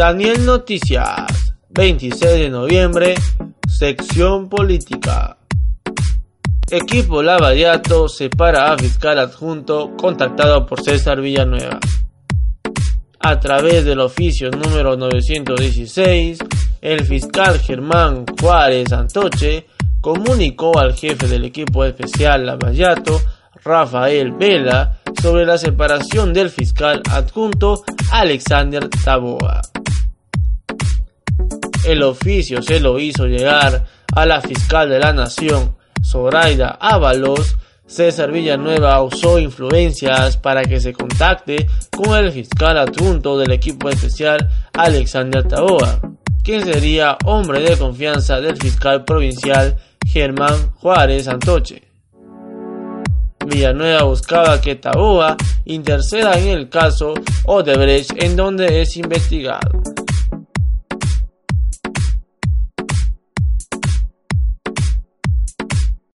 Daniel Noticias, 26 de noviembre, sección política. Equipo Lavallato separa a fiscal adjunto contactado por César Villanueva. A través del oficio número 916, el fiscal Germán Juárez Antoche comunicó al jefe del equipo especial Lavallato, Rafael Vela, sobre la separación del fiscal adjunto Alexander Taboa. El oficio se lo hizo llegar a la fiscal de la Nación, Zoraida Ábalos. César Villanueva usó influencias para que se contacte con el fiscal adjunto del equipo especial, Alexander Taboa, quien sería hombre de confianza del fiscal provincial Germán Juárez Antoche. Villanueva buscaba que Taboa interceda en el caso Odebrecht en donde es investigado.